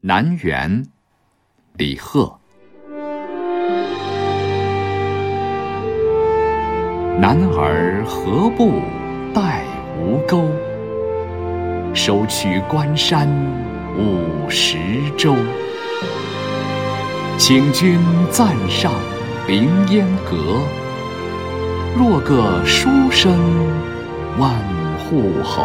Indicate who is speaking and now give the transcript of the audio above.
Speaker 1: 南园，李贺。男儿何不带吴钩？收取关山五十州。请君暂上凌烟阁，落个书生万户侯。